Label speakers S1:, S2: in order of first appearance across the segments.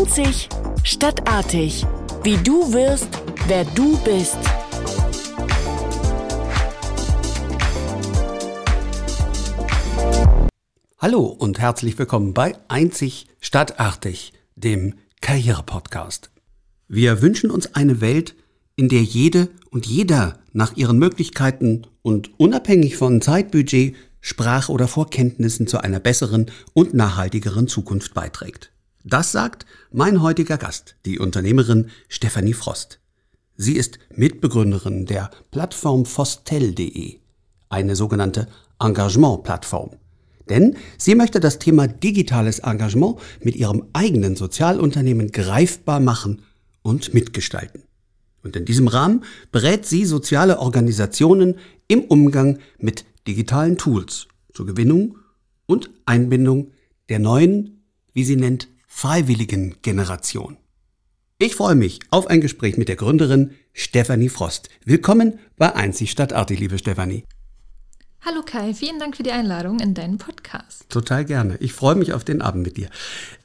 S1: Einzig stadtartig. Wie du wirst, wer du bist.
S2: Hallo und herzlich willkommen bei Einzig stadtartig, dem Karriere-Podcast. Wir wünschen uns eine Welt, in der jede und jeder nach ihren Möglichkeiten und unabhängig von Zeitbudget, Sprach- oder Vorkenntnissen zu einer besseren und nachhaltigeren Zukunft beiträgt. Das sagt mein heutiger Gast, die Unternehmerin Stefanie Frost. Sie ist Mitbegründerin der Plattform Fostel.de, eine sogenannte Engagement-Plattform. Denn sie möchte das Thema digitales Engagement mit ihrem eigenen Sozialunternehmen greifbar machen und mitgestalten. Und in diesem Rahmen berät sie soziale Organisationen im Umgang mit digitalen Tools zur Gewinnung und Einbindung der neuen, wie sie nennt, freiwilligen Generation. Ich freue mich auf ein Gespräch mit der Gründerin Stefanie Frost. Willkommen bei Einzig Stadtartig, liebe Stefanie.
S3: Hallo Kai, vielen Dank für die Einladung in deinen Podcast.
S2: Total gerne. Ich freue mich auf den Abend mit dir.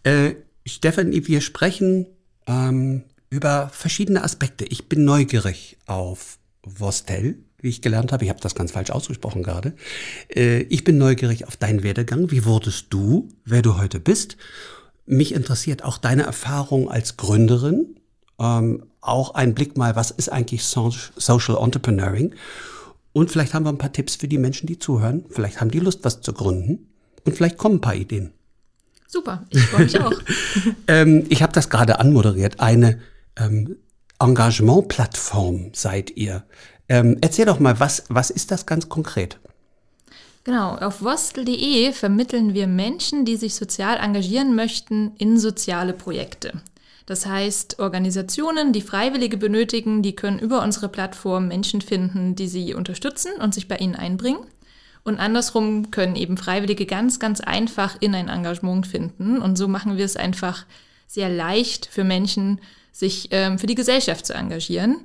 S2: Äh, Stefanie, wir sprechen ähm, über verschiedene Aspekte. Ich bin neugierig auf Vostell, wie ich gelernt habe. Ich habe das ganz falsch ausgesprochen gerade. Äh, ich bin neugierig auf deinen Werdegang. Wie wurdest du, wer du heute bist? Mich interessiert auch deine Erfahrung als Gründerin. Ähm, auch ein Blick mal, was ist eigentlich Social Entrepreneuring? Und vielleicht haben wir ein paar Tipps für die Menschen, die zuhören. Vielleicht haben die Lust, was zu gründen. Und vielleicht kommen ein paar Ideen.
S3: Super, ich freue mich auch.
S2: ähm, ich habe das gerade anmoderiert. Eine ähm, Engagement-Plattform seid ihr. Ähm, erzähl doch mal, was, was ist das ganz konkret?
S3: Genau, auf vostel.de vermitteln wir Menschen, die sich sozial engagieren möchten, in soziale Projekte. Das heißt, Organisationen, die Freiwillige benötigen, die können über unsere Plattform Menschen finden, die sie unterstützen und sich bei ihnen einbringen. Und andersrum können eben Freiwillige ganz, ganz einfach in ein Engagement finden. Und so machen wir es einfach sehr leicht für Menschen, sich ähm, für die Gesellschaft zu engagieren.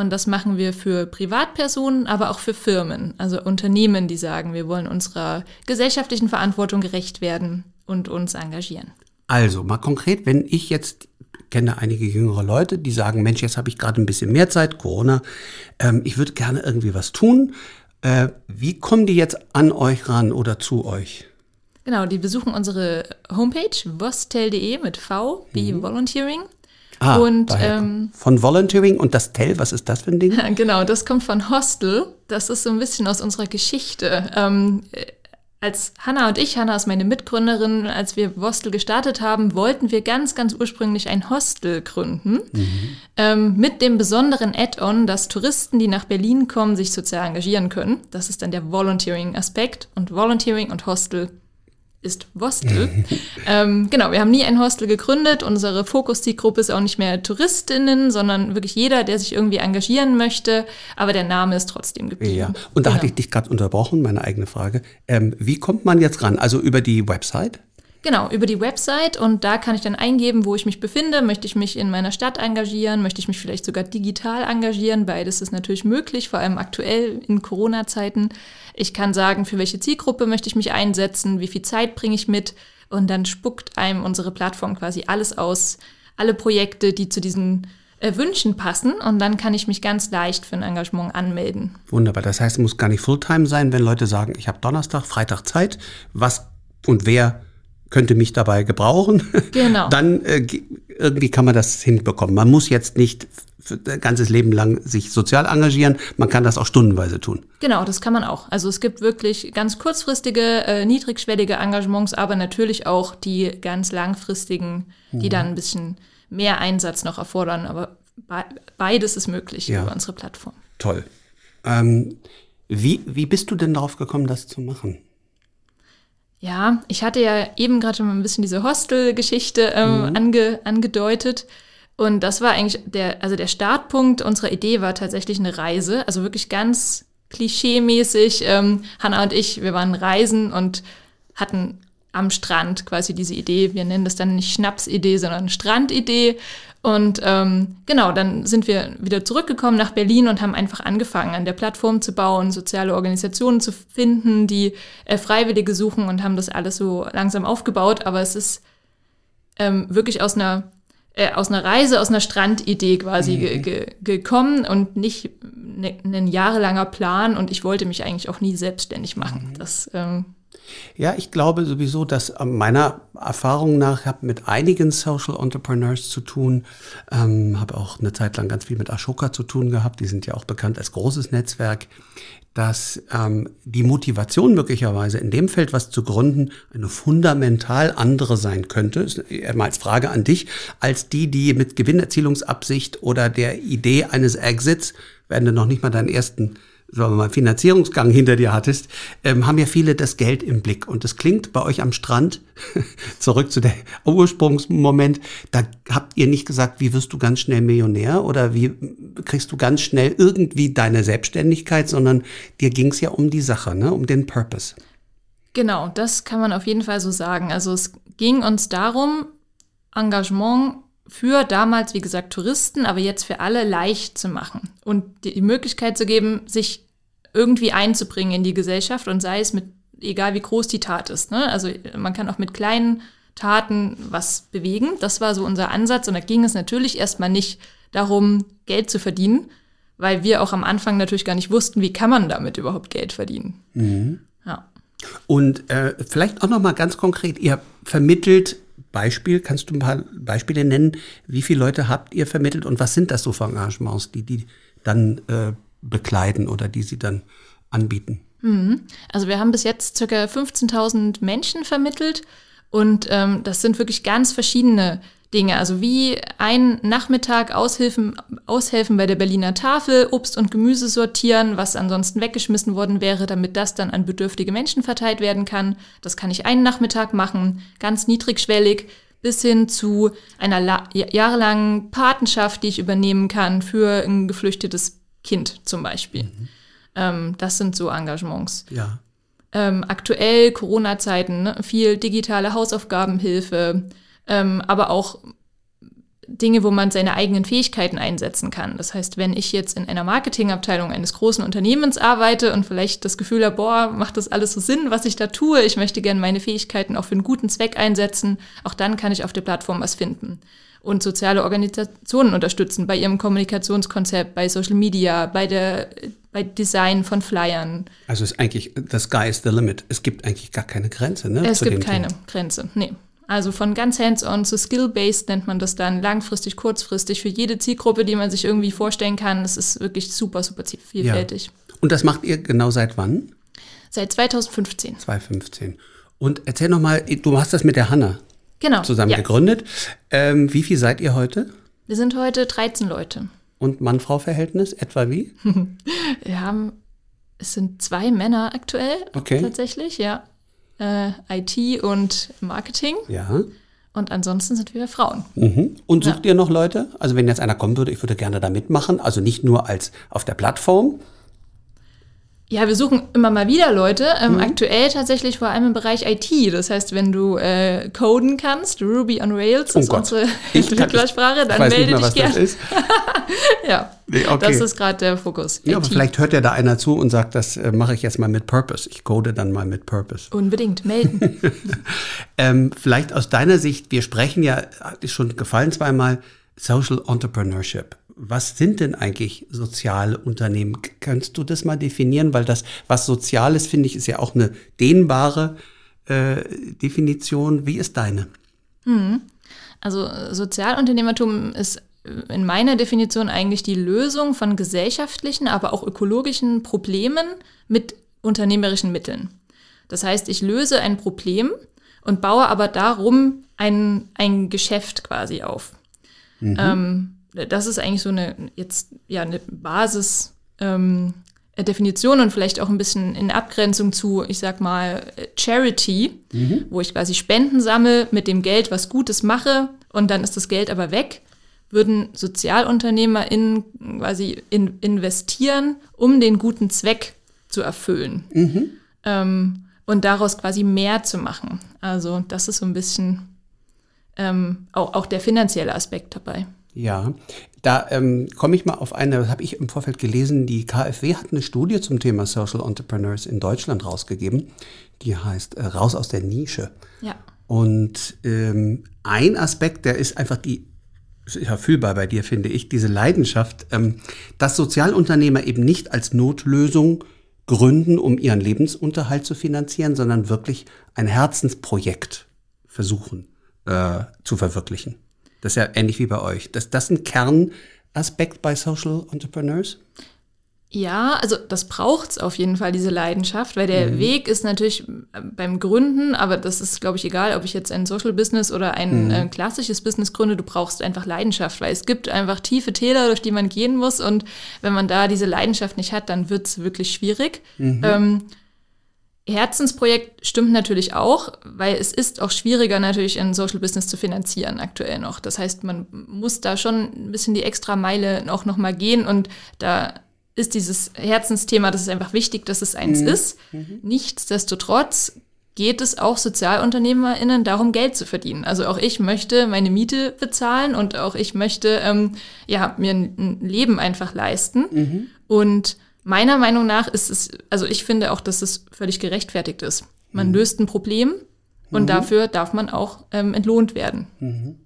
S3: Und das machen wir für Privatpersonen, aber auch für Firmen, also Unternehmen, die sagen, wir wollen unserer gesellschaftlichen Verantwortung gerecht werden und uns engagieren.
S2: Also mal konkret, wenn ich jetzt kenne einige jüngere Leute, die sagen, Mensch, jetzt habe ich gerade ein bisschen mehr Zeit, Corona, ähm, ich würde gerne irgendwie was tun. Äh, wie kommen die jetzt an euch ran oder zu euch?
S3: Genau, die besuchen unsere Homepage vostel.de mit V wie mhm. Volunteering.
S2: Ah, und ähm, von Volunteering und das Tell, was ist das für ein Ding?
S3: Genau, das kommt von Hostel. Das ist so ein bisschen aus unserer Geschichte. Ähm, als Hanna und ich, Hanna ist meine Mitgründerin, als wir Vostel gestartet haben, wollten wir ganz, ganz ursprünglich ein Hostel gründen. Mhm. Ähm, mit dem besonderen Add-on, dass Touristen, die nach Berlin kommen, sich sozial engagieren können. Das ist dann der Volunteering-Aspekt. Und Volunteering und Hostel ist Vostel. ähm, genau, wir haben nie ein Hostel gegründet. Unsere Fokus-Zielgruppe ist auch nicht mehr Touristinnen, sondern wirklich jeder, der sich irgendwie engagieren möchte. Aber der Name ist trotzdem geblieben.
S2: Ja, und da genau. hatte ich dich gerade unterbrochen, meine eigene Frage. Ähm, wie kommt man jetzt ran? Also über die Website?
S3: Genau, über die Website und da kann ich dann eingeben, wo ich mich befinde. Möchte ich mich in meiner Stadt engagieren? Möchte ich mich vielleicht sogar digital engagieren? Beides ist natürlich möglich, vor allem aktuell in Corona-Zeiten. Ich kann sagen, für welche Zielgruppe möchte ich mich einsetzen? Wie viel Zeit bringe ich mit? Und dann spuckt einem unsere Plattform quasi alles aus, alle Projekte, die zu diesen äh, Wünschen passen und dann kann ich mich ganz leicht für ein Engagement anmelden.
S2: Wunderbar. Das heißt, es muss gar nicht Fulltime sein, wenn Leute sagen, ich habe Donnerstag, Freitag Zeit. Was und wer könnte mich dabei gebrauchen, genau. dann äh, irgendwie kann man das hinbekommen. Man muss jetzt nicht ganzes Leben lang sich sozial engagieren, man kann das auch stundenweise tun.
S3: Genau, das kann man auch. Also es gibt wirklich ganz kurzfristige, äh, niedrigschwellige Engagements, aber natürlich auch die ganz langfristigen, die mhm. dann ein bisschen mehr Einsatz noch erfordern. Aber be beides ist möglich ja. über unsere Plattform.
S2: Toll. Ähm, wie, wie bist du denn darauf gekommen, das zu machen?
S3: Ja, ich hatte ja eben gerade schon mal ein bisschen diese Hostel-Geschichte ähm, mhm. ange, angedeutet. Und das war eigentlich der, also der Startpunkt unserer Idee war tatsächlich eine Reise. Also wirklich ganz klischee-mäßig. Ähm, Hanna und ich, wir waren reisen und hatten am Strand quasi diese Idee. Wir nennen das dann nicht Schnapsidee, sondern Strandidee. Und ähm, genau, dann sind wir wieder zurückgekommen nach Berlin und haben einfach angefangen, an der Plattform zu bauen, soziale Organisationen zu finden, die äh, Freiwillige suchen und haben das alles so langsam aufgebaut. Aber es ist ähm, wirklich aus einer äh, aus einer Reise, aus einer Strandidee quasi mhm. ge ge gekommen und nicht ne, ein jahrelanger Plan und ich wollte mich eigentlich auch nie selbstständig machen. Mhm. Das ähm,
S2: ja, ich glaube sowieso, dass äh, meiner Erfahrung nach habe mit einigen Social Entrepreneurs zu tun, ähm, habe auch eine Zeit lang ganz viel mit Ashoka zu tun gehabt. Die sind ja auch bekannt als großes Netzwerk, dass ähm, die Motivation möglicherweise in dem Feld was zu gründen eine fundamental andere sein könnte, ist mal als Frage an dich, als die, die mit Gewinnerzielungsabsicht oder der Idee eines Exits, werden du noch nicht mal deinen ersten sagen wir mal, Finanzierungsgang hinter dir hattest, ähm, haben ja viele das Geld im Blick. Und das klingt bei euch am Strand, zurück zu der Ursprungsmoment, da habt ihr nicht gesagt, wie wirst du ganz schnell Millionär oder wie kriegst du ganz schnell irgendwie deine Selbstständigkeit, sondern dir ging es ja um die Sache, ne? um den Purpose.
S3: Genau, das kann man auf jeden Fall so sagen. Also es ging uns darum, Engagement für damals, wie gesagt, Touristen, aber jetzt für alle leicht zu machen und die Möglichkeit zu geben, sich irgendwie einzubringen in die Gesellschaft und sei es mit, egal wie groß die Tat ist. Ne? Also man kann auch mit kleinen Taten was bewegen. Das war so unser Ansatz und da ging es natürlich erstmal nicht darum, Geld zu verdienen, weil wir auch am Anfang natürlich gar nicht wussten, wie kann man damit überhaupt Geld verdienen. Mhm.
S2: Ja. Und äh, vielleicht auch noch mal ganz konkret: Ihr vermittelt Beispiel, kannst du ein paar Beispiele nennen? Wie viele Leute habt ihr vermittelt und was sind das so für Engagements, die die dann äh, bekleiden oder die sie dann anbieten?
S3: Mhm. Also wir haben bis jetzt ca. 15.000 Menschen vermittelt und ähm, das sind wirklich ganz verschiedene Dinge. Also wie ein Nachmittag Aushilfen, aushelfen bei der Berliner Tafel, Obst und Gemüse sortieren, was ansonsten weggeschmissen worden wäre, damit das dann an bedürftige Menschen verteilt werden kann. Das kann ich einen Nachmittag machen, ganz niedrigschwellig, bis hin zu einer jahrelangen Patenschaft, die ich übernehmen kann für ein geflüchtetes Kind zum Beispiel. Mhm. Ähm, das sind so Engagements.
S2: Ja.
S3: Ähm, aktuell Corona-Zeiten, ne? viel digitale Hausaufgabenhilfe, ähm, aber auch Dinge, wo man seine eigenen Fähigkeiten einsetzen kann. Das heißt, wenn ich jetzt in einer Marketingabteilung eines großen Unternehmens arbeite und vielleicht das Gefühl habe, boah, macht das alles so Sinn, was ich da tue, ich möchte gerne meine Fähigkeiten auch für einen guten Zweck einsetzen, auch dann kann ich auf der Plattform was finden. Und soziale Organisationen unterstützen bei ihrem Kommunikationskonzept, bei Social Media, bei der bei Design von Flyern.
S2: Also ist eigentlich, the sky is the limit. Es gibt eigentlich gar keine Grenze, ne?
S3: Es gibt keine Thema. Grenze, nee. Also von ganz hands-on zu skill-based nennt man das dann langfristig, kurzfristig für jede Zielgruppe, die man sich irgendwie vorstellen kann. Das ist wirklich super, super vielfältig.
S2: Ja. Und das macht ihr genau seit wann?
S3: Seit 2015.
S2: 2015. Und erzähl noch mal, du hast das mit der Hanna genau, zusammen ja. gegründet. Ähm, wie viel seid ihr heute?
S3: Wir sind heute 13 Leute.
S2: Und Mann-Frau-Verhältnis etwa wie?
S3: Wir haben, es sind zwei Männer aktuell okay. tatsächlich, ja äh, IT und Marketing.
S2: Ja.
S3: Und ansonsten sind wir Frauen.
S2: Mhm. Und sucht ja. ihr noch Leute? Also wenn jetzt einer kommen würde, ich würde gerne da mitmachen, also nicht nur als auf der Plattform,
S3: ja, wir suchen immer mal wieder Leute. Ähm, mhm. Aktuell tatsächlich vor allem im Bereich IT. Das heißt, wenn du äh, coden kannst, Ruby on Rails
S2: oh ist Gott.
S3: unsere Entwicklersprache, dann melde dich gerne. ja, nee, okay. das ist gerade der Fokus.
S2: Ja, IT. aber vielleicht hört ja da einer zu und sagt, das äh, mache ich jetzt mal mit Purpose. Ich code dann mal mit Purpose.
S3: Unbedingt, melden.
S2: ähm, vielleicht aus deiner Sicht, wir sprechen ja, ist schon gefallen zweimal, Social Entrepreneurship was sind denn eigentlich soziale Unternehmen? Kannst du das mal definieren? Weil das, was sozial ist, finde ich, ist ja auch eine dehnbare äh, Definition. Wie ist deine?
S3: Hm. Also Sozialunternehmertum ist in meiner Definition eigentlich die Lösung von gesellschaftlichen, aber auch ökologischen Problemen mit unternehmerischen Mitteln. Das heißt, ich löse ein Problem und baue aber darum ein, ein Geschäft quasi auf. Mhm. Ähm, das ist eigentlich so eine jetzt ja eine Basis ähm, Definition und vielleicht auch ein bisschen in Abgrenzung zu, ich sag mal, Charity, mhm. wo ich quasi Spenden sammle mit dem Geld, was Gutes mache und dann ist das Geld aber weg, würden SozialunternehmerInnen quasi in, investieren, um den guten Zweck zu erfüllen. Mhm. Ähm, und daraus quasi mehr zu machen. Also das ist so ein bisschen ähm, auch, auch der finanzielle Aspekt dabei.
S2: Ja, da ähm, komme ich mal auf eine, das habe ich im Vorfeld gelesen, die KfW hat eine Studie zum Thema Social Entrepreneurs in Deutschland rausgegeben. Die heißt äh, Raus aus der Nische.
S3: Ja.
S2: Und ähm, ein Aspekt, der ist einfach die ja fühlbar bei dir, finde ich, diese Leidenschaft, ähm, dass Sozialunternehmer eben nicht als Notlösung gründen, um ihren Lebensunterhalt zu finanzieren, sondern wirklich ein Herzensprojekt versuchen äh, zu verwirklichen. Das ist ja ähnlich wie bei euch. Das, das ein Kernaspekt bei Social Entrepreneurs?
S3: Ja, also das braucht's auf jeden Fall, diese Leidenschaft, weil der mhm. Weg ist natürlich äh, beim Gründen, aber das ist, glaube ich, egal, ob ich jetzt ein Social Business oder ein mhm. äh, klassisches Business gründe, du brauchst einfach Leidenschaft, weil es gibt einfach tiefe Täler, durch die man gehen muss und wenn man da diese Leidenschaft nicht hat, dann wird's wirklich schwierig. Mhm. Ähm, Herzensprojekt stimmt natürlich auch, weil es ist auch schwieriger natürlich ein Social Business zu finanzieren aktuell noch. Das heißt, man muss da schon ein bisschen die extra Meile auch noch mal gehen und da ist dieses Herzensthema, das ist einfach wichtig, dass es eins mhm. ist. Mhm. Nichtsdestotrotz geht es auch SozialunternehmerInnen darum, Geld zu verdienen. Also auch ich möchte meine Miete bezahlen und auch ich möchte ähm, ja, mir ein Leben einfach leisten. Mhm. Und meiner Meinung nach ist es, also ich finde auch, dass es völlig gerechtfertigt ist. Man mhm. löst ein Problem und mhm. dafür darf man auch ähm, entlohnt werden.
S2: Mhm.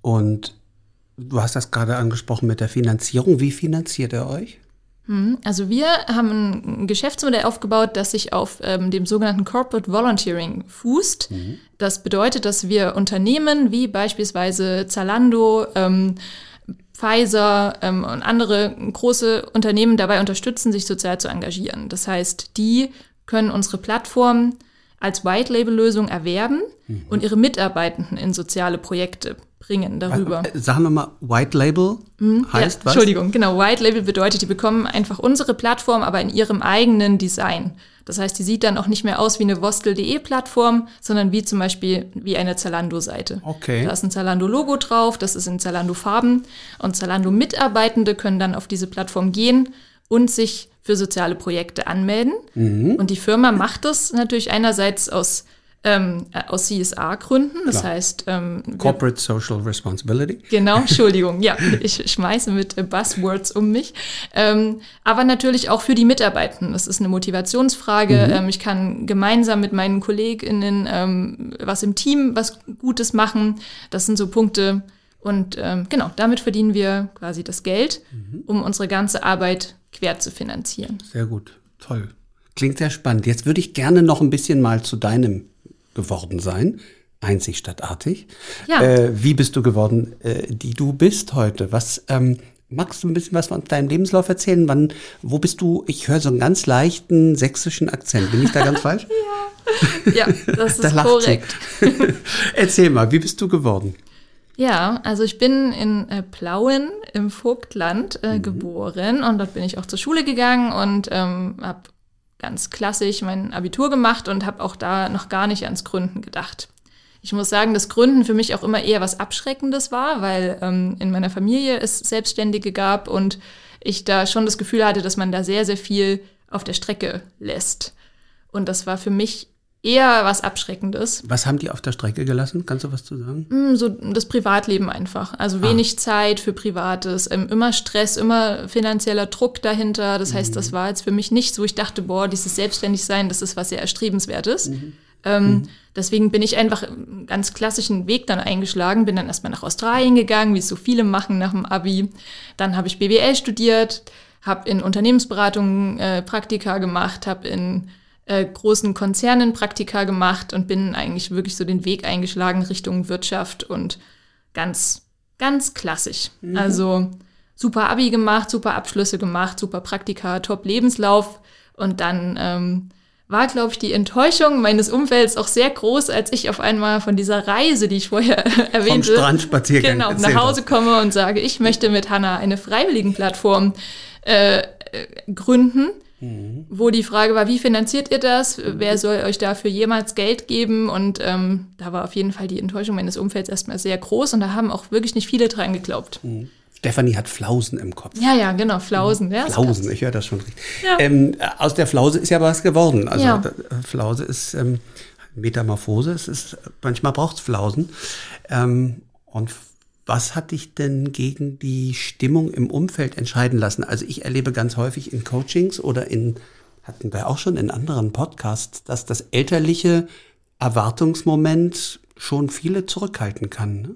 S2: Und du hast das gerade angesprochen mit der Finanzierung. Wie finanziert er euch?
S3: Hm, also wir haben ein Geschäftsmodell aufgebaut, das sich auf ähm, dem sogenannten Corporate Volunteering fußt. Mhm. Das bedeutet, dass wir Unternehmen wie beispielsweise Zalando, ähm, Pfizer ähm, und andere große Unternehmen dabei unterstützen, sich sozial zu engagieren. Das heißt, die können unsere Plattform als White-Label-Lösung erwerben mhm. und ihre Mitarbeitenden in soziale Projekte bringen darüber.
S2: Äh, sagen wir mal, White Label mhm, heißt
S3: ja, was? Entschuldigung, genau. White Label bedeutet, die bekommen einfach unsere Plattform, aber in ihrem eigenen Design. Das heißt, die sieht dann auch nicht mehr aus wie eine Vostel.de Plattform, sondern wie zum Beispiel wie eine Zalando-Seite.
S2: Okay.
S3: Da ist ein Zalando-Logo drauf, das ist in Zalando-Farben und Zalando-Mitarbeitende können dann auf diese Plattform gehen und sich für soziale Projekte anmelden. Mhm. Und die Firma macht das natürlich einerseits aus ähm, äh, aus CSA-Gründen. Das Klar. heißt ähm,
S2: Corporate Social Responsibility.
S3: Genau, Entschuldigung. ja, ich schmeiße mit äh, Buzzwords um mich. Ähm, aber natürlich auch für die Mitarbeitenden. Das ist eine Motivationsfrage. Mhm. Ähm, ich kann gemeinsam mit meinen KollegInnen ähm, was im Team, was Gutes machen. Das sind so Punkte. Und ähm, genau, damit verdienen wir quasi das Geld, mhm. um unsere ganze Arbeit quer zu finanzieren.
S2: Sehr gut, toll. Klingt sehr spannend. Jetzt würde ich gerne noch ein bisschen mal zu deinem geworden sein. Einzig stadtartig. Ja. Äh, wie bist du geworden, äh, die du bist heute? Was ähm, magst du ein bisschen was von deinem Lebenslauf erzählen? Wann, wo bist du? Ich höre so einen ganz leichten sächsischen Akzent. Bin ich da ganz falsch?
S3: ja. ja, das ist da korrekt.
S2: Erzähl mal, wie bist du geworden?
S3: Ja, also ich bin in äh, Plauen im Vogtland äh, mhm. geboren und dort bin ich auch zur Schule gegangen und ähm, habe ganz klassisch mein Abitur gemacht und habe auch da noch gar nicht ans Gründen gedacht. Ich muss sagen, dass Gründen für mich auch immer eher was Abschreckendes war, weil ähm, in meiner Familie es Selbstständige gab und ich da schon das Gefühl hatte, dass man da sehr, sehr viel auf der Strecke lässt. Und das war für mich eher was Abschreckendes.
S2: Was haben die auf der Strecke gelassen? Kannst du was zu sagen?
S3: Mm, so das Privatleben einfach. Also wenig ah. Zeit für Privates, ähm, immer Stress, immer finanzieller Druck dahinter. Das heißt, mhm. das war jetzt für mich nicht so, ich dachte, boah, dieses Selbstständigsein, das ist was sehr Erstrebenswertes. Mhm. Ähm, mhm. Deswegen bin ich einfach einen ganz klassischen Weg dann eingeschlagen, bin dann erstmal nach Australien gegangen, wie es so viele machen nach dem Abi. Dann habe ich BWL studiert, habe in Unternehmensberatungen äh, Praktika gemacht, habe in äh, großen Konzernen Praktika gemacht und bin eigentlich wirklich so den Weg eingeschlagen Richtung Wirtschaft und ganz, ganz klassisch. Mhm. Also super Abi gemacht, super Abschlüsse gemacht, super Praktika, top Lebenslauf und dann ähm, war, glaube ich, die Enttäuschung meines Umfelds auch sehr groß, als ich auf einmal von dieser Reise, die ich vorher erwähnte,
S2: Vom Strandspaziergang
S3: genau, nach Hause komme und sage, ich möchte mit Hanna eine Freiwilligenplattform äh, äh gründen Mhm. Wo die Frage war, wie finanziert ihr das? Wer soll euch dafür jemals Geld geben? Und ähm, da war auf jeden Fall die Enttäuschung meines Umfelds erstmal sehr groß und da haben auch wirklich nicht viele dran geglaubt.
S2: Mhm. Stefanie hat Flausen im Kopf.
S3: Ja, ja, genau, Flausen. Ja,
S2: Flausen, ich höre das schon richtig. Ja. Ähm, aus der Flause ist ja was geworden. Also ja. Flause ist ähm, Metamorphose, es ist, manchmal braucht es Flausen. Ähm, und was hat dich denn gegen die Stimmung im Umfeld entscheiden lassen? Also ich erlebe ganz häufig in Coachings oder in, hatten wir auch schon in anderen Podcasts, dass das elterliche Erwartungsmoment schon viele zurückhalten kann. Ne?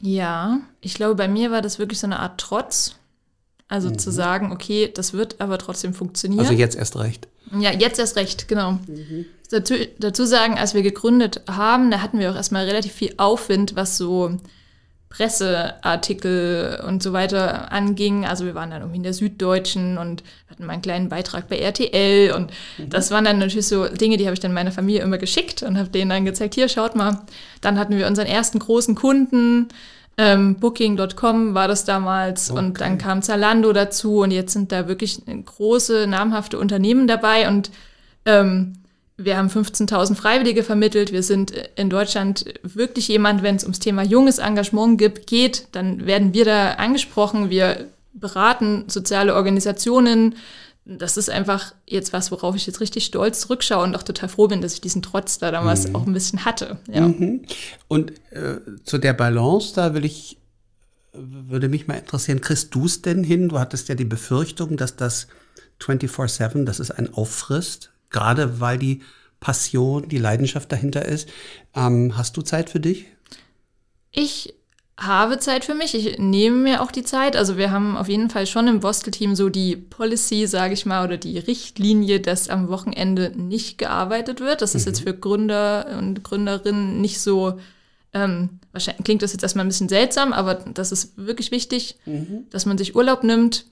S3: Ja, ich glaube, bei mir war das wirklich so eine Art Trotz. Also mhm. zu sagen, okay, das wird aber trotzdem funktionieren.
S2: Also jetzt erst recht.
S3: Ja, jetzt erst recht, genau. Mhm. Dazu, dazu sagen, als wir gegründet haben, da hatten wir auch erstmal relativ viel Aufwind, was so Presseartikel und so weiter anging. Also wir waren dann irgendwie in der Süddeutschen und hatten mal einen kleinen Beitrag bei RTL und mhm. das waren dann natürlich so Dinge, die habe ich dann meiner Familie immer geschickt und habe denen dann gezeigt, hier schaut mal. Dann hatten wir unseren ersten großen Kunden, ähm, Booking.com war das damals okay. und dann kam Zalando dazu und jetzt sind da wirklich große, namhafte Unternehmen dabei und ähm, wir haben 15.000 Freiwillige vermittelt. Wir sind in Deutschland wirklich jemand, wenn es ums Thema junges Engagement gibt, geht, dann werden wir da angesprochen. Wir beraten soziale Organisationen. Das ist einfach jetzt was, worauf ich jetzt richtig stolz zurückschaue und auch total froh bin, dass ich diesen Trotz da damals mhm. auch ein bisschen hatte. Ja.
S2: Mhm. Und äh, zu der Balance, da will ich, würde mich mal interessieren, kriegst du es denn hin? Du hattest ja die Befürchtung, dass das 24-7, dass es einen auffrisst gerade weil die Passion, die Leidenschaft dahinter ist. Ähm, hast du Zeit für dich?
S3: Ich habe Zeit für mich. Ich nehme mir auch die Zeit. Also wir haben auf jeden Fall schon im Bostel-Team so die Policy, sage ich mal, oder die Richtlinie, dass am Wochenende nicht gearbeitet wird. Das ist mhm. jetzt für Gründer und Gründerinnen nicht so, ähm, wahrscheinlich klingt das jetzt erstmal ein bisschen seltsam, aber das ist wirklich wichtig, mhm. dass man sich Urlaub nimmt.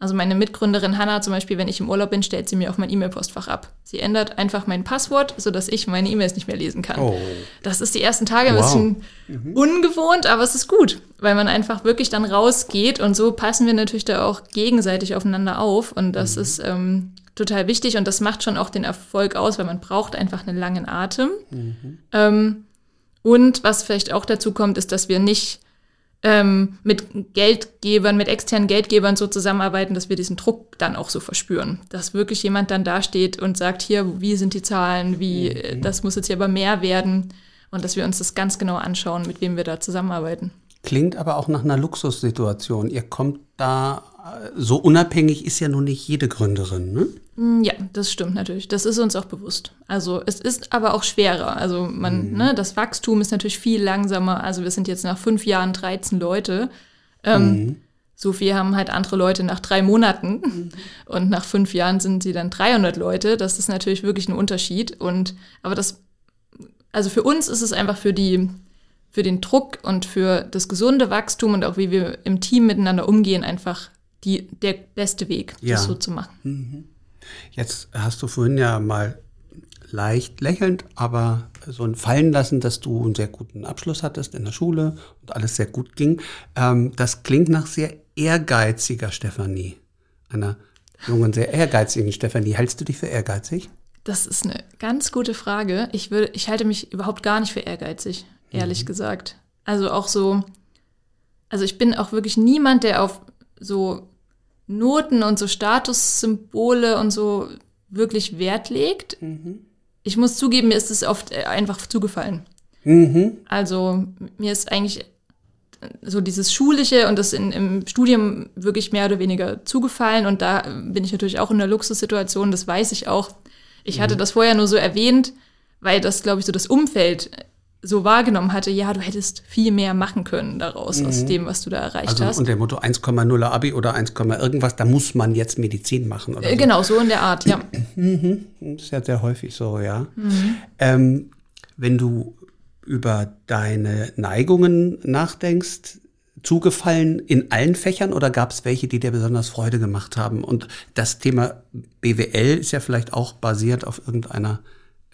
S3: Also meine Mitgründerin Hanna zum Beispiel, wenn ich im Urlaub bin, stellt sie mir auch mein E-Mail-Postfach ab. Sie ändert einfach mein Passwort, sodass ich meine E-Mails nicht mehr lesen kann. Oh. Das ist die ersten Tage ein wow. bisschen mhm. ungewohnt, aber es ist gut, weil man einfach wirklich dann rausgeht und so passen wir natürlich da auch gegenseitig aufeinander auf und das mhm. ist ähm, total wichtig und das macht schon auch den Erfolg aus, weil man braucht einfach einen langen Atem. Mhm. Ähm, und was vielleicht auch dazu kommt, ist, dass wir nicht ähm, mit Geldgebern, mit externen Geldgebern so zusammenarbeiten, dass wir diesen Druck dann auch so verspüren. Dass wirklich jemand dann dasteht und sagt, hier, wie sind die Zahlen, wie, mhm. das muss jetzt hier aber mehr werden. Und dass wir uns das ganz genau anschauen, mit wem wir da zusammenarbeiten.
S2: Klingt aber auch nach einer Luxussituation. Ihr kommt da, so unabhängig ist ja nun nicht jede Gründerin, ne?
S3: Mm, ja, das stimmt natürlich. Das ist uns auch bewusst. Also es ist aber auch schwerer. Also man, mhm. ne, das Wachstum ist natürlich viel langsamer. Also wir sind jetzt nach fünf Jahren 13 Leute. Ähm, mhm. So viel haben halt andere Leute nach drei Monaten. Mhm. Und nach fünf Jahren sind sie dann 300 Leute. Das ist natürlich wirklich ein Unterschied. Und, aber das, also für uns ist es einfach für die, für den Druck und für das gesunde Wachstum und auch wie wir im Team miteinander umgehen, einfach die, der beste Weg, ja. das so zu machen. Mhm.
S2: Jetzt hast du vorhin ja mal leicht lächelnd, aber so ein Fallen lassen, dass du einen sehr guten Abschluss hattest in der Schule und alles sehr gut ging. Ähm, das klingt nach sehr ehrgeiziger Stefanie. Einer jungen, sehr ehrgeizigen Stefanie. Hältst du dich für ehrgeizig?
S3: Das ist eine ganz gute Frage. Ich, würde, ich halte mich überhaupt gar nicht für ehrgeizig, ehrlich mhm. gesagt. Also auch so, also ich bin auch wirklich niemand, der auf so Noten und so Statussymbole und so wirklich Wert legt. Mhm. Ich muss zugeben, mir ist es oft äh, einfach zugefallen. Mhm. Also mir ist eigentlich so dieses Schulische und das in, im Studium wirklich mehr oder weniger zugefallen. Und da bin ich natürlich auch in einer Luxussituation, das weiß ich auch. Ich mhm. hatte das vorher nur so erwähnt, weil das, glaube ich, so das Umfeld so wahrgenommen hatte, ja, du hättest viel mehr machen können daraus, mhm. aus dem, was du da erreicht also, hast.
S2: Und der Motto 1,0 Abi oder 1, irgendwas, da muss man jetzt Medizin machen. Oder
S3: äh, so. Genau, so in der Art, ja.
S2: Mhm. Das ist ja sehr häufig so, ja. Mhm. Ähm, wenn du über deine Neigungen nachdenkst, zugefallen in allen Fächern oder gab es welche, die dir besonders Freude gemacht haben? Und das Thema BWL ist ja vielleicht auch basiert auf irgendeiner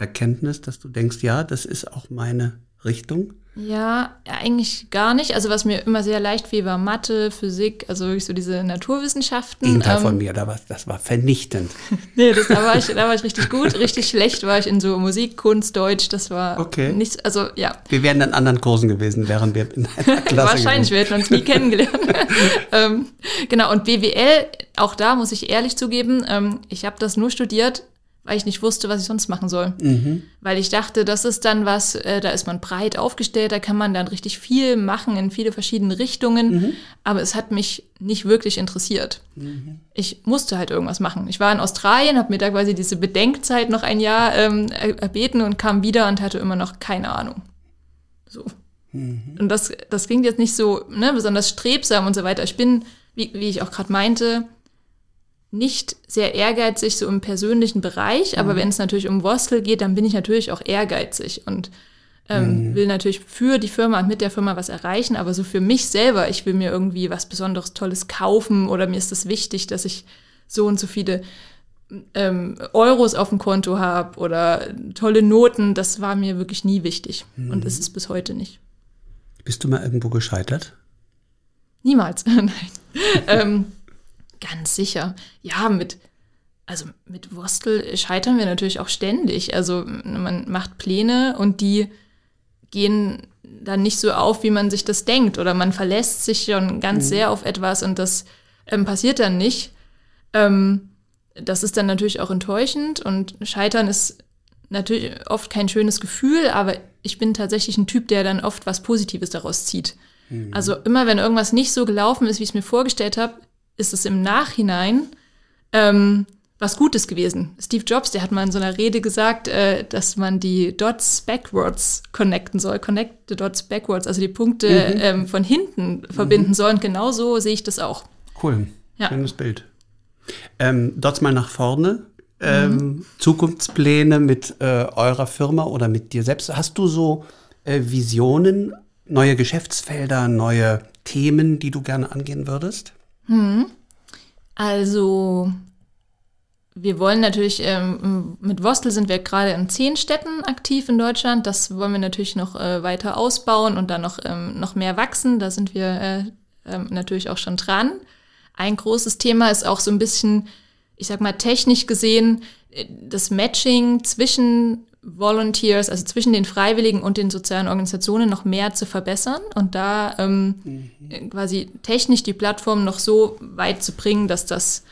S2: Erkenntnis, dass du denkst, ja, das ist auch meine Richtung?
S3: Ja, eigentlich gar nicht. Also was mir immer sehr leicht fiel, war Mathe, Physik, also wirklich so diese Naturwissenschaften.
S2: Gegenteil ähm, von mir, da war, das war vernichtend.
S3: nee, das, da, war ich, da war ich richtig gut. Richtig schlecht war ich in so Musik, Kunst, Deutsch, das war okay. nichts, also ja.
S2: Wir wären in anderen Kursen gewesen, während wir in einer Klasse
S3: Wahrscheinlich, wir hätten uns nie kennengelernt. ähm, genau, und BWL, auch da muss ich ehrlich zugeben, ähm, ich habe das nur studiert, weil ich nicht wusste, was ich sonst machen soll. Mhm. Weil ich dachte, das ist dann was, äh, da ist man breit aufgestellt, da kann man dann richtig viel machen in viele verschiedene Richtungen. Mhm. Aber es hat mich nicht wirklich interessiert. Mhm. Ich musste halt irgendwas machen. Ich war in Australien, habe mir da quasi diese Bedenkzeit noch ein Jahr ähm, erbeten und kam wieder und hatte immer noch keine Ahnung. So. Mhm. Und das, das klingt jetzt nicht so ne, besonders strebsam und so weiter. Ich bin, wie, wie ich auch gerade meinte, nicht sehr ehrgeizig so im persönlichen Bereich, aber mhm. wenn es natürlich um Wostel geht, dann bin ich natürlich auch ehrgeizig und ähm, mhm. will natürlich für die Firma und mit der Firma was erreichen, aber so für mich selber, ich will mir irgendwie was Besonderes Tolles kaufen oder mir ist es das wichtig, dass ich so und so viele ähm, Euros auf dem Konto habe oder tolle Noten, das war mir wirklich nie wichtig mhm. und ist es bis heute nicht.
S2: Bist du mal irgendwo gescheitert?
S3: Niemals, nein. ähm, ganz sicher. Ja, mit, also mit Wostel scheitern wir natürlich auch ständig. Also man macht Pläne und die gehen dann nicht so auf, wie man sich das denkt. Oder man verlässt sich schon ganz mhm. sehr auf etwas und das ähm, passiert dann nicht. Ähm, das ist dann natürlich auch enttäuschend und Scheitern ist natürlich oft kein schönes Gefühl, aber ich bin tatsächlich ein Typ, der dann oft was Positives daraus zieht. Mhm. Also immer, wenn irgendwas nicht so gelaufen ist, wie ich es mir vorgestellt habe, ist es im Nachhinein ähm, was Gutes gewesen. Steve Jobs, der hat mal in so einer Rede gesagt, äh, dass man die Dots backwards connecten soll. Connect the Dots backwards, also die Punkte mhm. ähm, von hinten verbinden mhm. soll. Und genau so sehe ich das auch.
S2: Cool. Ja. Schönes Bild. Ähm, Dots mal nach vorne. Ähm, mhm. Zukunftspläne mit äh, eurer Firma oder mit dir selbst. Hast du so äh, Visionen, neue Geschäftsfelder, neue Themen, die du gerne angehen würdest?
S3: Mhm. Also wir wollen natürlich, ähm, mit Vostel sind wir gerade in zehn Städten aktiv in Deutschland. Das wollen wir natürlich noch äh, weiter ausbauen und dann noch, ähm, noch mehr wachsen. Da sind wir äh, äh, natürlich auch schon dran. Ein großes Thema ist auch so ein bisschen, ich sag mal, technisch gesehen, äh, das Matching zwischen Volunteers, also zwischen den Freiwilligen und den sozialen Organisationen noch mehr zu verbessern und da ähm, mhm. quasi technisch die Plattform noch so weit zu bringen, dass das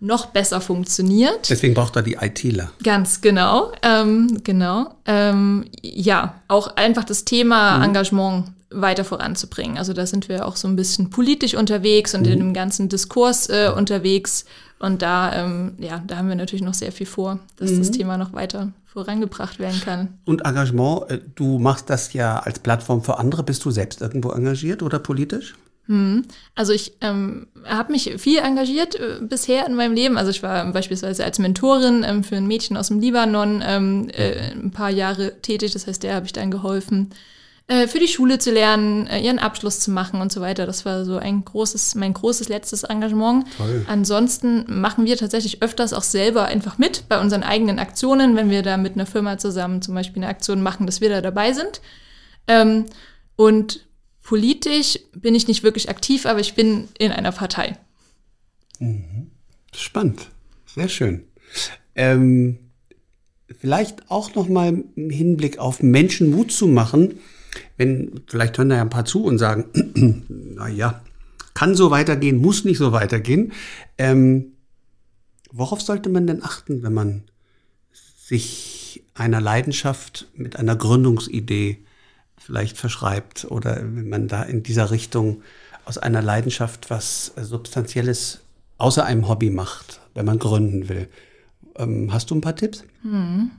S3: noch besser funktioniert.
S2: Deswegen braucht er die ITler.
S3: Ganz genau, ähm, genau. Ähm, ja, auch einfach das Thema mhm. Engagement weiter voranzubringen. Also da sind wir auch so ein bisschen politisch unterwegs und mhm. in dem ganzen Diskurs äh, unterwegs. Und da, ähm, ja, da haben wir natürlich noch sehr viel vor, dass mhm. das Thema noch weiter vorangebracht werden kann.
S2: Und Engagement, äh, du machst das ja als Plattform für andere. Bist du selbst irgendwo engagiert oder politisch?
S3: Hm. Also ich ähm, habe mich viel engagiert äh, bisher in meinem Leben. Also ich war beispielsweise als Mentorin ähm, für ein Mädchen aus dem Libanon ähm, äh, ein paar Jahre tätig. Das heißt, der habe ich dann geholfen, äh, für die Schule zu lernen, äh, ihren Abschluss zu machen und so weiter. Das war so ein großes, mein großes letztes Engagement. Toll. Ansonsten machen wir tatsächlich öfters auch selber einfach mit bei unseren eigenen Aktionen, wenn wir da mit einer Firma zusammen zum Beispiel eine Aktion machen, dass wir da dabei sind. Ähm, und politisch bin ich nicht wirklich aktiv, aber ich bin in einer Partei.
S2: Mhm. Spannend, sehr schön. Ähm, vielleicht auch noch mal im Hinblick auf Menschen Mut zu machen wenn, vielleicht hören da ja ein paar zu und sagen, naja, kann so weitergehen, muss nicht so weitergehen. Ähm, worauf sollte man denn achten, wenn man sich einer Leidenschaft mit einer Gründungsidee vielleicht verschreibt oder wenn man da in dieser Richtung aus einer Leidenschaft was Substanzielles außer einem Hobby macht, wenn man gründen will. Ähm, hast du ein paar Tipps? Hm.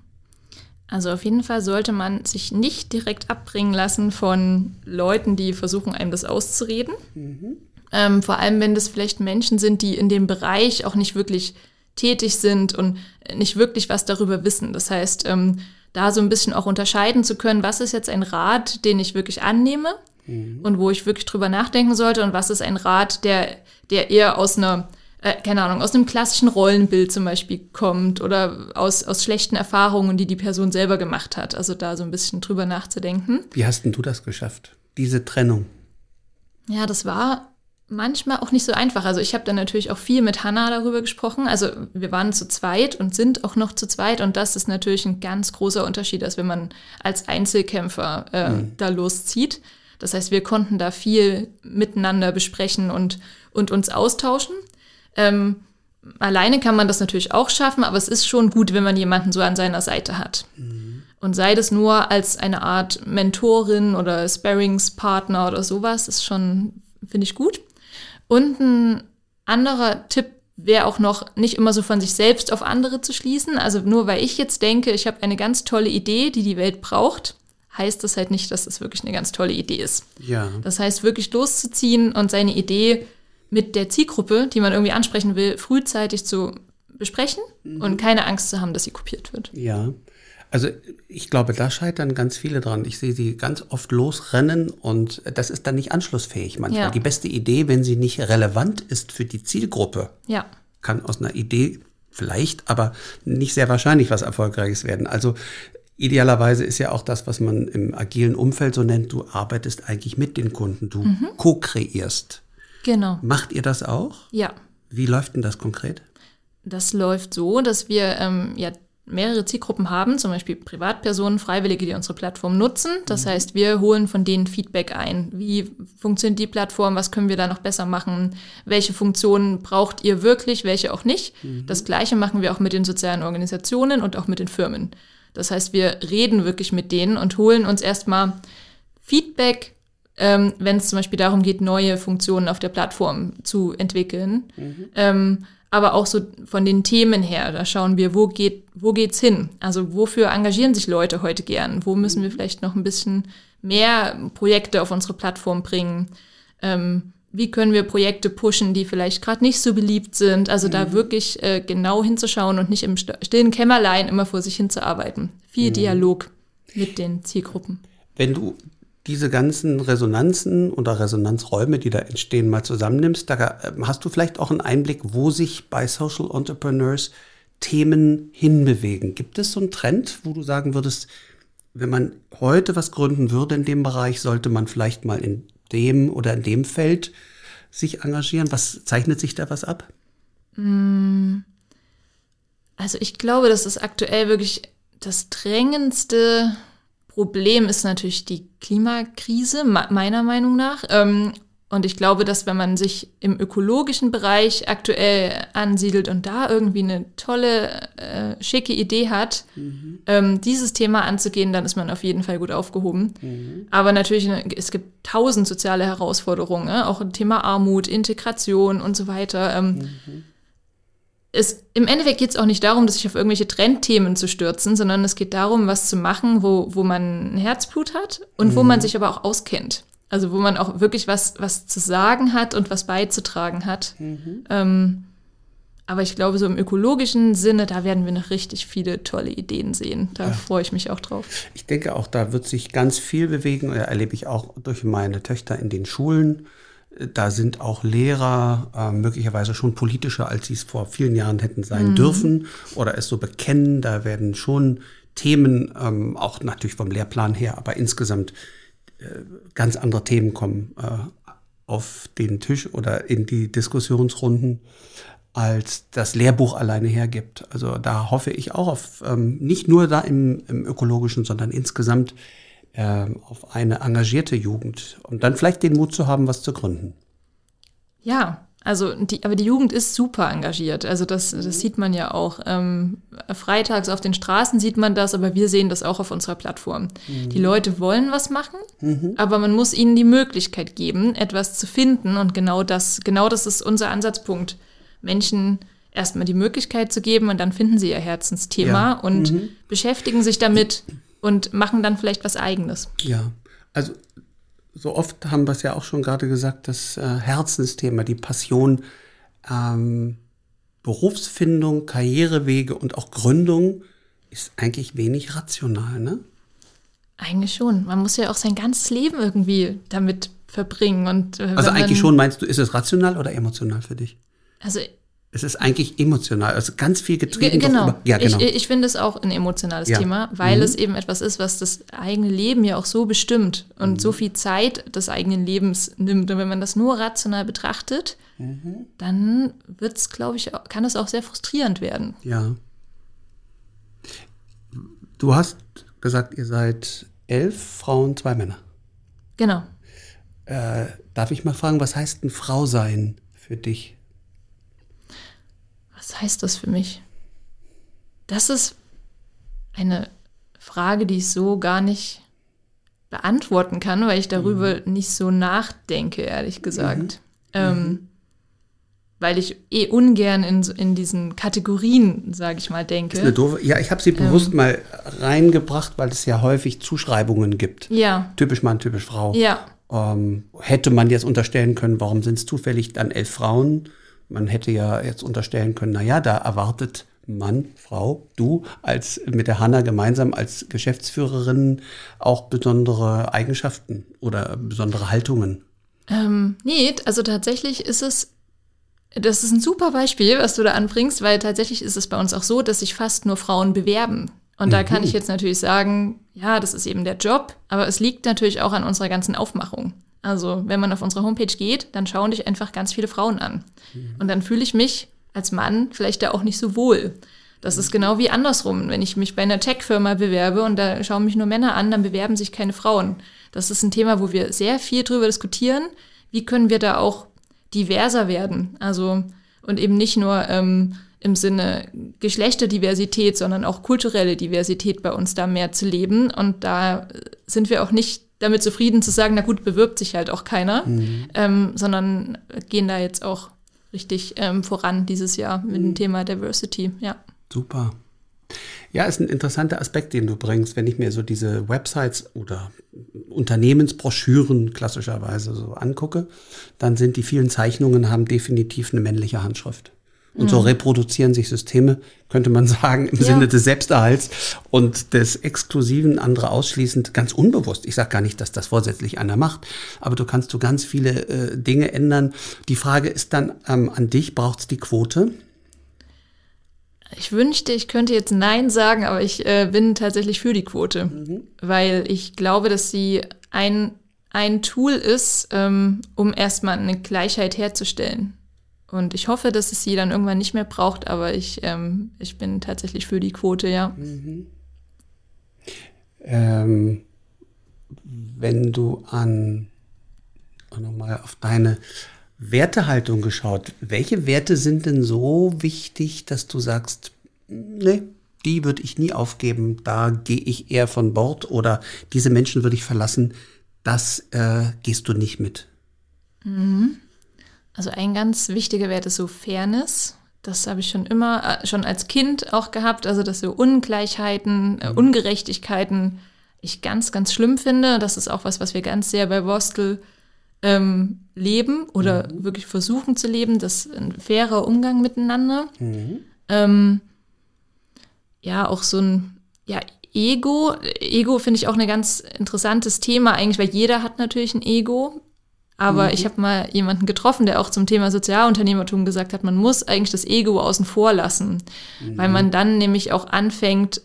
S3: Also auf jeden Fall sollte man sich nicht direkt abbringen lassen von Leuten, die versuchen, einem das auszureden. Mhm. Ähm, vor allem, wenn das vielleicht Menschen sind, die in dem Bereich auch nicht wirklich tätig sind und nicht wirklich was darüber wissen. Das heißt, ähm, da so ein bisschen auch unterscheiden zu können, was ist jetzt ein Rat, den ich wirklich annehme mhm. und wo ich wirklich drüber nachdenken sollte und was ist ein Rat, der, der eher aus einer äh, keine Ahnung, aus einem klassischen Rollenbild zum Beispiel kommt oder aus, aus schlechten Erfahrungen, die die Person selber gemacht hat. Also da so ein bisschen drüber nachzudenken.
S2: Wie hast denn du das geschafft, diese Trennung?
S3: Ja, das war manchmal auch nicht so einfach. Also ich habe dann natürlich auch viel mit Hannah darüber gesprochen. Also wir waren zu zweit und sind auch noch zu zweit und das ist natürlich ein ganz großer Unterschied, als wenn man als Einzelkämpfer äh, mhm. da loszieht. Das heißt, wir konnten da viel miteinander besprechen und, und uns austauschen. Ähm, alleine kann man das natürlich auch schaffen, aber es ist schon gut, wenn man jemanden so an seiner Seite hat. Mhm. Und sei das nur als eine Art Mentorin oder Sparringspartner oder sowas, ist schon, finde ich gut. Und ein anderer Tipp wäre auch noch, nicht immer so von sich selbst auf andere zu schließen. Also nur weil ich jetzt denke, ich habe eine ganz tolle Idee, die die Welt braucht, heißt das halt nicht, dass das wirklich eine ganz tolle Idee ist.
S2: Ja.
S3: Das heißt, wirklich loszuziehen und seine Idee mit der Zielgruppe, die man irgendwie ansprechen will, frühzeitig zu besprechen und keine Angst zu haben, dass sie kopiert wird.
S2: Ja. Also ich glaube, da scheitern ganz viele dran. Ich sehe sie ganz oft losrennen und das ist dann nicht anschlussfähig manchmal.
S3: Ja.
S2: Die beste Idee, wenn sie nicht relevant ist für die Zielgruppe,
S3: Ja,
S2: kann aus einer Idee vielleicht, aber nicht sehr wahrscheinlich was Erfolgreiches werden. Also idealerweise ist ja auch das, was man im agilen Umfeld so nennt, du arbeitest eigentlich mit den Kunden, du co-kreierst.
S3: Genau.
S2: Macht ihr das auch?
S3: Ja,
S2: Wie läuft denn das konkret?
S3: Das läuft so, dass wir ähm, ja mehrere Zielgruppen haben, zum Beispiel Privatpersonen, Freiwillige, die unsere Plattform nutzen. Das heißt, wir holen von denen Feedback ein. Wie funktioniert die Plattform? Was können wir da noch besser machen? Welche Funktionen braucht ihr wirklich? Welche auch nicht? Das Gleiche machen wir auch mit den sozialen Organisationen und auch mit den Firmen. Das heißt, wir reden wirklich mit denen und holen uns erstmal Feedback, ähm, wenn es zum Beispiel darum geht, neue Funktionen auf der Plattform zu entwickeln. Ähm, aber auch so von den Themen her, da schauen wir, wo geht wo geht's hin? Also wofür engagieren sich Leute heute gern? Wo müssen wir vielleicht noch ein bisschen mehr Projekte auf unsere Plattform bringen? Ähm, wie können wir Projekte pushen, die vielleicht gerade nicht so beliebt sind? Also da wirklich äh, genau hinzuschauen und nicht im st- stillen Kämmerlein immer vor sich hinzuarbeiten. Viel Dialog mit den Zielgruppen.
S2: Wenn du diese ganzen Resonanzen oder Resonanzräume, die da entstehen, mal zusammennimmst, da ähm, hast du vielleicht auch einen Einblick, wo sich bei Social Entrepreneurs Themen hinbewegen. Gibt es so einen Trend, wo du sagen würdest, wenn man heute was gründen würde in dem Bereich, sollte man vielleicht mal in dem oder in dem Feld sich engagieren? Was zeichnet sich da was ab?
S3: Also ich glaube, das aktuell wirklich das drängendste Problem ist natürlich die Klimakrise, me- meiner Meinung nach. Ähm, und ich glaube, dass wenn man sich im ökologischen Bereich aktuell ansiedelt und da irgendwie eine tolle, äh, schicke Idee hat, ähm, dieses Thema anzugehen, dann ist man auf jeden Fall gut aufgehoben. Aber natürlich, ne, es gibt tausend soziale Herausforderungen, ne? auch ein Thema Armut, Integration und so weiter. Ähm, es, Im Endeffekt geht es auch nicht darum, sich auf irgendwelche Trendthemen zu stürzen, sondern es geht darum, was zu machen, wo, wo man ein Herzblut hat und wo man sich aber auch auskennt. Also wo man auch wirklich was, was zu sagen hat und was beizutragen hat. Ähm, aber ich glaube, so im ökologischen Sinne, da werden wir noch richtig viele tolle Ideen sehen. Da freue ich mich auch drauf.
S2: Ich denke auch, da wird sich ganz viel bewegen. Äh, Erlebe ich auch durch meine Töchter in den Schulen. Da sind auch Lehrer äh, möglicherweise schon politischer, als sie es vor vielen Jahren hätten sein dürfen oder es so bekennen. Da werden schon Themen, ähm, auch natürlich vom Lehrplan her, aber insgesamt äh, ganz andere Themen kommen äh, auf den Tisch oder in die Diskussionsrunden als das Lehrbuch alleine hergibt. Also da hoffe ich auch auf ähm, nicht nur da im, im ökologischen, sondern insgesamt auf eine engagierte Jugend und dann vielleicht den Mut zu haben, was zu gründen.
S3: Ja, also die, aber die Jugend ist super engagiert. Also das, das sieht man ja auch. Ähm, freitags auf den Straßen sieht man das, aber wir sehen das auch auf unserer Plattform. Die Leute wollen was machen, aber man muss ihnen die Möglichkeit geben, etwas zu finden. Und genau das, genau das ist unser Ansatzpunkt. Menschen erstmal die Möglichkeit zu geben und dann finden sie ihr Herzensthema
S2: Ja.
S3: und beschäftigen sich damit und machen dann vielleicht was eigenes.
S2: Ja, also so oft haben wir es ja auch schon gerade gesagt, das äh, Herzensthema, die Passion, ähm, Berufsfindung, Karrierewege und auch Gründung ist eigentlich wenig rational, ne?
S3: Eigentlich schon. Man muss ja auch sein ganzes Leben irgendwie damit verbringen. Und, äh,
S2: Also eigentlich schon, meinst du, ist es rational oder emotional für dich?
S3: Also
S2: Es ist eigentlich emotional, also ganz viel
S3: Ge-
S2: getrieben. durch
S3: Genau.
S2: über- Ja, genau.
S3: Ich, ich finde es auch ein emotionales
S2: Ja.
S3: Thema, weil
S2: Mhm.
S3: es eben etwas ist, was das eigene Leben ja auch so bestimmt und
S2: Mhm.
S3: so viel Zeit des eigenen Lebens nimmt. Und wenn man das nur rational betrachtet,
S2: Mhm.
S3: dann wird es, glaube ich, auch- kann es auch sehr frustrierend werden.
S2: Ja. Du hast gesagt, ihr seid elf Frauen, zwei Männer.
S3: Genau.
S2: Äh, darf ich mal fragen, was heißt ein Frau sein für dich?
S3: Was heißt das für mich? Das ist eine Frage, die ich so gar nicht beantworten kann, weil ich darüber nicht so nachdenke, ehrlich gesagt. Ähm, weil ich eh ungern in, in diesen Kategorien, sage ich mal, denke.
S2: Ist eine doofe, ja, ich habe sie bewusst ähm, mal reingebracht, weil es ja häufig Zuschreibungen gibt.
S3: Ja.
S2: Typisch Mann, typisch Frau.
S3: Ja.
S2: Ähm, hätte man jetzt unterstellen können, warum sind es zufällig dann elf Frauen? Man hätte ja jetzt unterstellen können, na ja, da erwartet Mann, Frau, du als mit der Hanna gemeinsam als Geschäftsführerin auch besondere Eigenschaften oder besondere Haltungen.
S3: Ähm, nee, also tatsächlich ist es das ist ein super Beispiel, was du da anbringst, weil tatsächlich ist es bei uns auch so, dass sich fast nur Frauen bewerben. Und mhm. da kann ich jetzt natürlich sagen, ja, das ist eben der Job, aber es liegt natürlich auch an unserer ganzen Aufmachung. Also, wenn man auf unsere Homepage geht, dann schauen dich einfach ganz viele Frauen an. Mhm. Und dann fühle ich mich als Mann vielleicht da auch nicht so wohl. Das ist genau wie andersrum. Wenn ich mich bei einer Tech-Firma bewerbe und da schauen mich nur Männer an, dann bewerben sich keine Frauen. Das ist ein Thema, wo wir sehr viel drüber diskutieren. Wie können wir da auch diverser werden. Also und eben nicht nur ähm, im Sinne Geschlechterdiversität, sondern auch kulturelle Diversität bei uns da mehr zu leben. Und da sind wir auch nicht damit zufrieden zu sagen, na gut, bewirbt sich halt auch keiner, mhm. ähm, sondern gehen da jetzt auch richtig ähm, voran dieses Jahr mit dem mhm. Thema Diversity. Ja.
S2: Super. Ja, ist ein interessanter Aspekt, den du bringst, wenn ich mir so diese Websites oder Unternehmensbroschüren klassischerweise so angucke, dann sind die vielen Zeichnungen haben definitiv eine männliche Handschrift. Und mhm. so reproduzieren sich Systeme, könnte man sagen, im ja. Sinne des Selbsterhalts und des Exklusiven, andere ausschließend, ganz unbewusst. Ich sage gar nicht, dass das vorsätzlich einer macht, aber du kannst du ganz viele äh, Dinge ändern. Die Frage ist dann ähm, an dich, braucht es die Quote?
S3: Ich wünschte, ich könnte jetzt Nein sagen, aber ich äh, bin tatsächlich für die Quote, mhm. weil ich glaube, dass sie ein, ein Tool ist, ähm, um erstmal eine Gleichheit herzustellen. Und ich hoffe, dass es sie dann irgendwann nicht mehr braucht, aber ich, ähm, ich bin tatsächlich für die Quote, ja. Mhm.
S2: Ähm, wenn du an nochmal auf deine Wertehaltung geschaut. Welche Werte sind denn so wichtig, dass du sagst, nee, die würde ich nie aufgeben, da gehe ich eher von Bord oder diese Menschen würde ich verlassen, das äh, gehst du nicht mit?
S3: Mhm. Also ein ganz wichtiger Wert ist so Fairness. Das habe ich schon immer, äh, schon als Kind auch gehabt. Also, dass so Ungleichheiten, äh, mhm. Ungerechtigkeiten ich ganz, ganz schlimm finde. Das ist auch was, was wir ganz sehr bei Wostel ähm, leben oder mhm. wirklich versuchen zu leben, das ist ein fairer Umgang miteinander. Mhm. Ähm, ja, auch so ein ja, Ego. Ego finde ich auch ein ganz interessantes Thema eigentlich, weil jeder hat natürlich ein Ego. Aber mhm. ich habe mal jemanden getroffen, der auch zum Thema Sozialunternehmertum gesagt hat, man muss eigentlich das Ego außen vor lassen, weil mhm. man dann nämlich auch anfängt,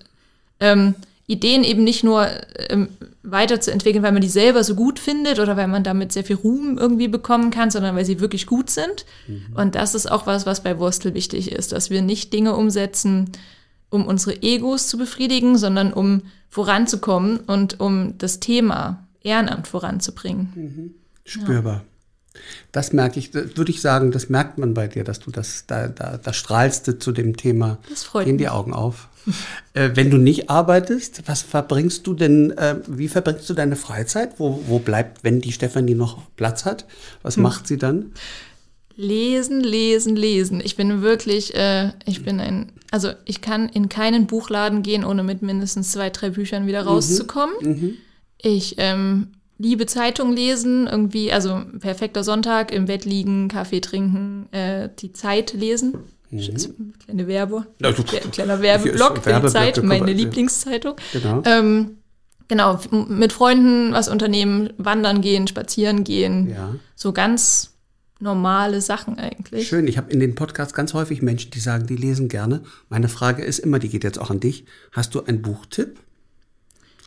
S3: ähm, Ideen eben nicht nur ähm, weiterzuentwickeln, weil man die selber so gut findet oder weil man damit sehr viel Ruhm irgendwie bekommen kann, sondern weil sie wirklich gut sind. Mhm. Und das ist auch was, was bei Wurstel wichtig ist, dass wir nicht Dinge umsetzen, um unsere Egos zu befriedigen, sondern um voranzukommen und um das Thema Ehrenamt voranzubringen.
S2: Mhm. Spürbar. Ja. Das merke ich, würde ich sagen, das merkt man bei dir, dass du das, da, da, da strahlst du zu dem Thema.
S3: Das freut
S2: Gehen die Augen auf. äh, wenn du nicht arbeitest, was verbringst du denn, äh, wie verbringst du deine Freizeit? Wo, wo bleibt, wenn die Stefanie noch Platz hat? Was hm. macht sie dann?
S3: Lesen, lesen, lesen. Ich bin wirklich, äh, ich bin ein, also ich kann in keinen Buchladen gehen, ohne mit mindestens zwei, drei Büchern wieder mhm. rauszukommen. Mhm. Ich ähm, liebe Zeitung lesen, irgendwie, also perfekter Sonntag, im Bett liegen, Kaffee trinken, äh, die Zeit lesen. Mhm. Kleine Werbe, ja, kleiner Werbeblock für die Zeit, meine Lieblingszeitung. Genau. Ähm, genau, mit Freunden was unternehmen, wandern gehen, spazieren gehen. Ja. So ganz normale Sachen eigentlich.
S2: Schön, ich habe in den Podcasts ganz häufig Menschen, die sagen, die lesen gerne. Meine Frage ist immer, die geht jetzt auch an dich. Hast du einen Buchtipp?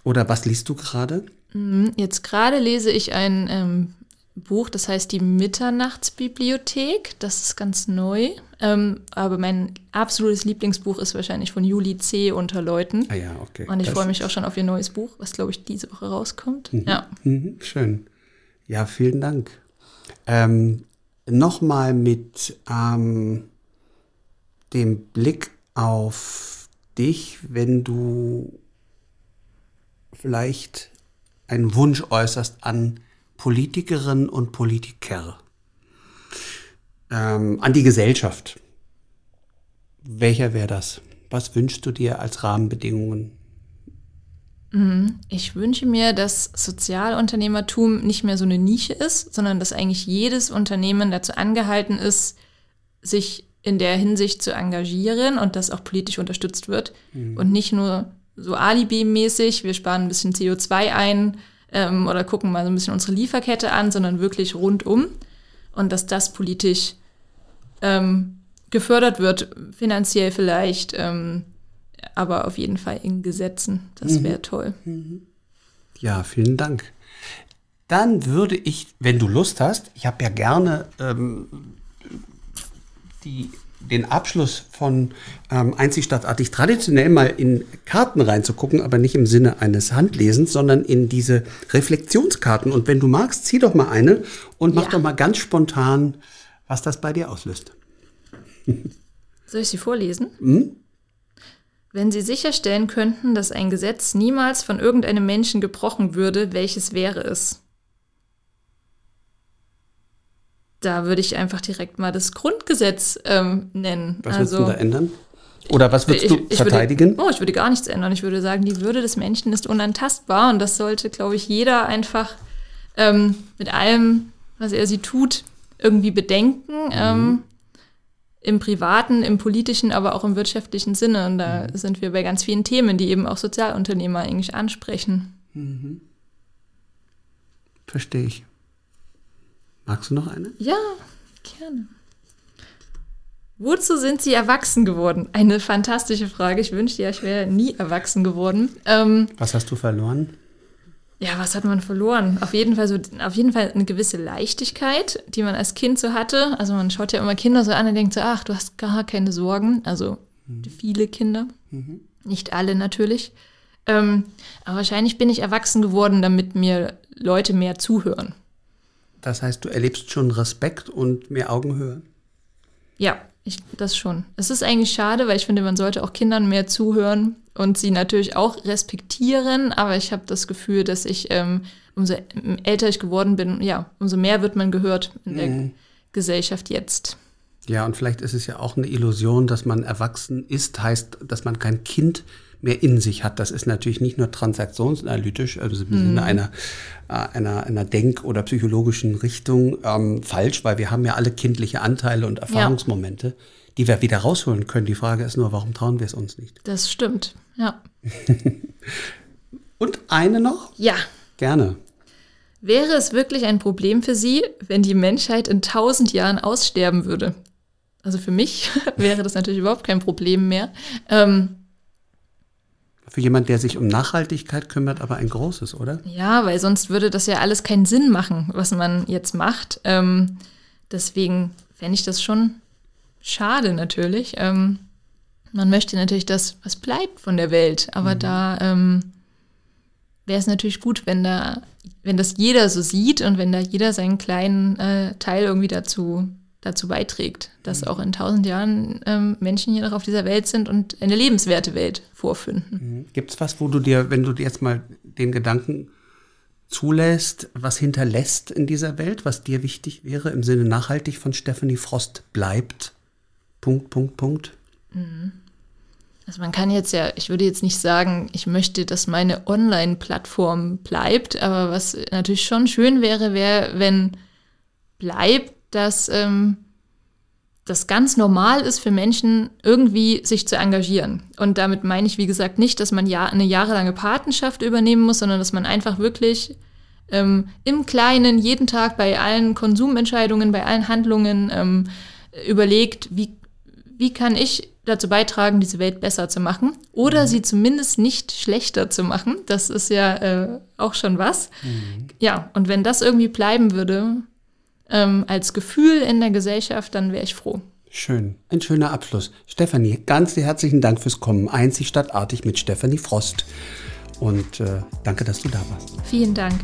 S2: Oder was liest du gerade?
S3: Mhm, jetzt gerade lese ich ein ähm, Buch, das heißt die Mitternachtsbibliothek. Das ist ganz neu. Ähm, aber mein absolutes Lieblingsbuch ist wahrscheinlich von Juli C. unter Leuten.
S2: Ah ja, okay.
S3: Und ich freue mich auch schon auf ihr neues Buch, was glaube ich diese Woche rauskommt.
S2: Mhm.
S3: Ja.
S2: Mhm, schön. Ja, vielen Dank. Ähm, Nochmal mit ähm, dem Blick auf dich, wenn du vielleicht einen Wunsch äußerst an Politikerinnen und Politiker. ähm, an die Gesellschaft. Welcher wäre das? Was wünschst du dir als Rahmenbedingungen?
S3: Ich wünsche mir, dass Sozialunternehmertum nicht mehr so eine Nische ist, sondern dass eigentlich jedes Unternehmen dazu angehalten ist, sich in der Hinsicht zu engagieren und das auch politisch unterstützt wird. Und nicht nur so Alibi-mäßig, wir sparen ein bisschen CO2 ein ähm, oder gucken mal so ein bisschen unsere Lieferkette an, sondern wirklich rundum. Und dass das politisch ähm, gefördert wird, finanziell vielleicht, ähm, aber auf jeden Fall in Gesetzen. Das wäre toll.
S2: Ja, vielen Dank. Dann würde ich, wenn du Lust hast, ich habe ja gerne ähm, die, den Abschluss von ähm, Einzig stadtartig traditionell mal in Karten reinzugucken, aber nicht im Sinne eines Handlesens, sondern in diese Reflexionskarten. Und wenn du magst, zieh doch mal eine und mach
S3: Ja.
S2: doch mal ganz spontan, was das bei dir auslöst.
S3: Soll ich sie vorlesen? Wenn Sie sicherstellen könnten, dass ein Gesetz niemals von irgendeinem Menschen gebrochen würde, welches wäre es? Da würde ich einfach direkt mal das Grundgesetz ähm, nennen.
S2: Was würdest du da ändern? Oder was würdest du verteidigen?
S3: Würde, oh, ich würde gar nichts ändern. Ich würde sagen, die Würde des Menschen ist unantastbar und das sollte, glaube ich, jeder einfach ähm, mit allem, was er sie tut, irgendwie bedenken. Ähm, Im privaten, im politischen, aber auch im wirtschaftlichen Sinne. Und da sind wir bei ganz vielen Themen, die eben auch Sozialunternehmer eigentlich ansprechen.
S2: Verstehe ich. Magst du noch eine?
S3: Ja, gerne. Wozu sind Sie erwachsen geworden? Eine fantastische Frage. Ich wünschte ja, ich wäre nie erwachsen geworden. Ähm,
S2: Was hast du verloren?
S3: Ja, was hat man verloren? Auf jeden Fall so, auf jeden Fall eine gewisse Leichtigkeit, die man als Kind so hatte. Also man schaut ja immer Kinder so an und denkt so, ach, du hast gar keine Sorgen. Also viele Kinder, nicht alle natürlich. Ähm, aber wahrscheinlich bin ich erwachsen geworden, damit mir Leute mehr zuhören.
S2: Das heißt, du erlebst schon Respekt und mehr Augenhöhe.
S3: Ja, ich, das schon. Es ist eigentlich schade, weil ich finde, man sollte auch Kindern mehr zuhören und sie natürlich auch respektieren. Aber ich habe das Gefühl, dass ich, ähm, umso älter ich geworden bin, ja, umso mehr wird man gehört in der Gesellschaft jetzt.
S2: Ja, und vielleicht ist es ja auch eine Illusion, dass man erwachsen ist, heißt, dass man kein Kind mehr in sich hat. Das ist natürlich nicht nur transaktionsanalytisch, also im Sinne einer, äh, einer, einer denk- oder psychologischen Richtung ähm, falsch, weil wir haben ja alle kindliche Anteile und Erfahrungsmomente, die wir wieder rausholen können. Die Frage ist nur, warum trauen wir es uns nicht?
S3: Das stimmt, ja.
S2: Und eine noch?
S3: Ja.
S2: Gerne.
S3: Wäre es wirklich ein Problem für Sie, wenn die Menschheit in tausend Jahren aussterben würde? Also für mich wäre das natürlich überhaupt kein Problem mehr. Ähm,
S2: Für jemand, der sich um Nachhaltigkeit kümmert, aber ein großes, oder?
S3: Ja, weil sonst würde das ja alles keinen Sinn machen, was man jetzt macht. Ähm, deswegen fände ich das schon schade natürlich. Ähm, man möchte natürlich, dass was bleibt von der Welt, aber da ähm, wäre es natürlich gut, wenn da, wenn das jeder so sieht und wenn da jeder seinen kleinen äh, Teil irgendwie dazu, dazu beiträgt, dass auch in tausend Jahren ähm, Menschen hier noch auf dieser Welt sind und eine lebenswerte Welt vorfinden.
S2: Gibt es was, wo du dir, wenn du dir jetzt mal den Gedanken zulässt, was hinterlässt in dieser Welt, was dir wichtig wäre, im Sinne nachhaltig von Stephanie Frost bleibt? Punkt, Punkt, Punkt.
S3: Also man kann jetzt ja, ich würde jetzt nicht sagen, ich möchte, dass meine Online-Plattform bleibt, aber was natürlich schon schön wäre, wäre, wenn bleibt, dass ähm, das ganz normal ist für Menschen, irgendwie sich zu engagieren. Und damit meine ich, wie gesagt, nicht, dass man ja eine jahrelange Patenschaft übernehmen muss, sondern dass man einfach wirklich ähm, im Kleinen jeden Tag bei allen Konsumentscheidungen, bei allen Handlungen ähm, überlegt, wie, wie kann ich dazu beitragen, diese Welt besser zu machen oder sie zumindest nicht schlechter zu machen. Das ist ja äh, auch schon was. Ja, und wenn das irgendwie bleiben würde ähm, als Gefühl in der Gesellschaft, dann wäre ich froh.
S2: Schön. Ein schöner Abschluss. Stefanie, ganz herzlichen Dank fürs Kommen. Einzig stadtartig mit Stefanie Frost. Und äh, danke, dass du da warst.
S3: Vielen Dank.